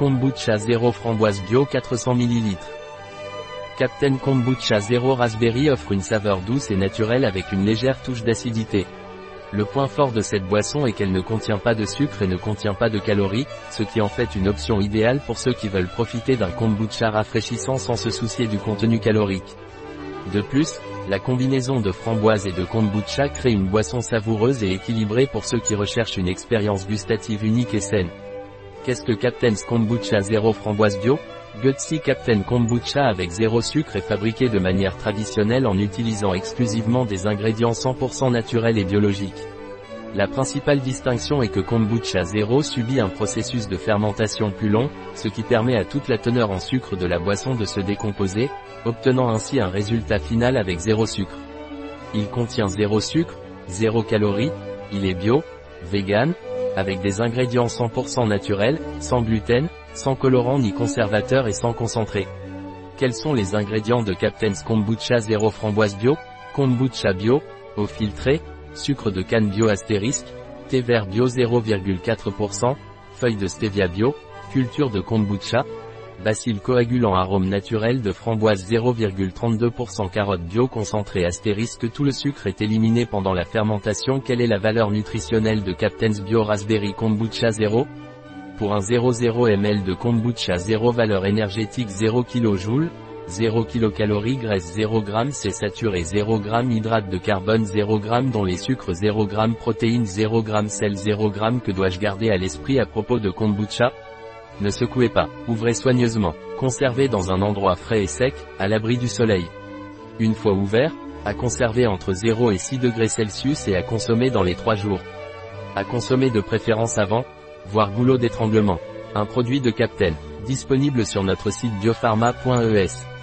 Kombucha 0 framboise bio 400 ml. Captain Kombucha 0 Raspberry offre une saveur douce et naturelle avec une légère touche d'acidité. Le point fort de cette boisson est qu'elle ne contient pas de sucre et ne contient pas de calories, ce qui en fait une option idéale pour ceux qui veulent profiter d'un kombucha rafraîchissant sans se soucier du contenu calorique. De plus, la combinaison de framboise et de kombucha crée une boisson savoureuse et équilibrée pour ceux qui recherchent une expérience gustative unique et saine. Qu'est-ce que Captain's Kombucha Zéro Framboise Bio? Gutsy Captain Kombucha avec zéro sucre est fabriqué de manière traditionnelle en utilisant exclusivement des ingrédients 100% naturels et biologiques. La principale distinction est que Kombucha Zero subit un processus de fermentation plus long, ce qui permet à toute la teneur en sucre de la boisson de se décomposer, obtenant ainsi un résultat final avec zéro sucre. Il contient zéro sucre, zéro calories, il est bio, vegan, avec des ingrédients 100% naturels, sans gluten, sans colorant ni conservateur et sans concentré. Quels sont les ingrédients de Captain's Kombucha Zero Framboise Bio Kombucha Bio, eau filtrée, sucre de canne bio astérisque, thé vert bio 0,4%, feuilles de stevia bio, culture de kombucha, bacille coagulant arôme naturel de framboise 0,32% carotte bio concentré astérisque tout le sucre est éliminé pendant la fermentation. Quelle est la valeur nutritionnelle de Captain's Bio Raspberry Kombucha 0 Pour un 0,0 ml de kombucha 0 valeur énergétique 0 kJ, 0 kcal graisse 0 g c'est saturé 0 g hydrate de carbone 0 g dont les sucres 0 g protéines 0 g sel 0 g que dois-je garder à l'esprit à propos de kombucha? Ne secouez pas, ouvrez soigneusement, conservez dans un endroit frais et sec, à l'abri du soleil. Une fois ouvert, à conserver entre 0 et 6 degrés et à consommer dans les 3 jours. À consommer de préférence avant, voire goulot d'étranglement. Un produit de Captain, disponible sur notre site biopharma.es.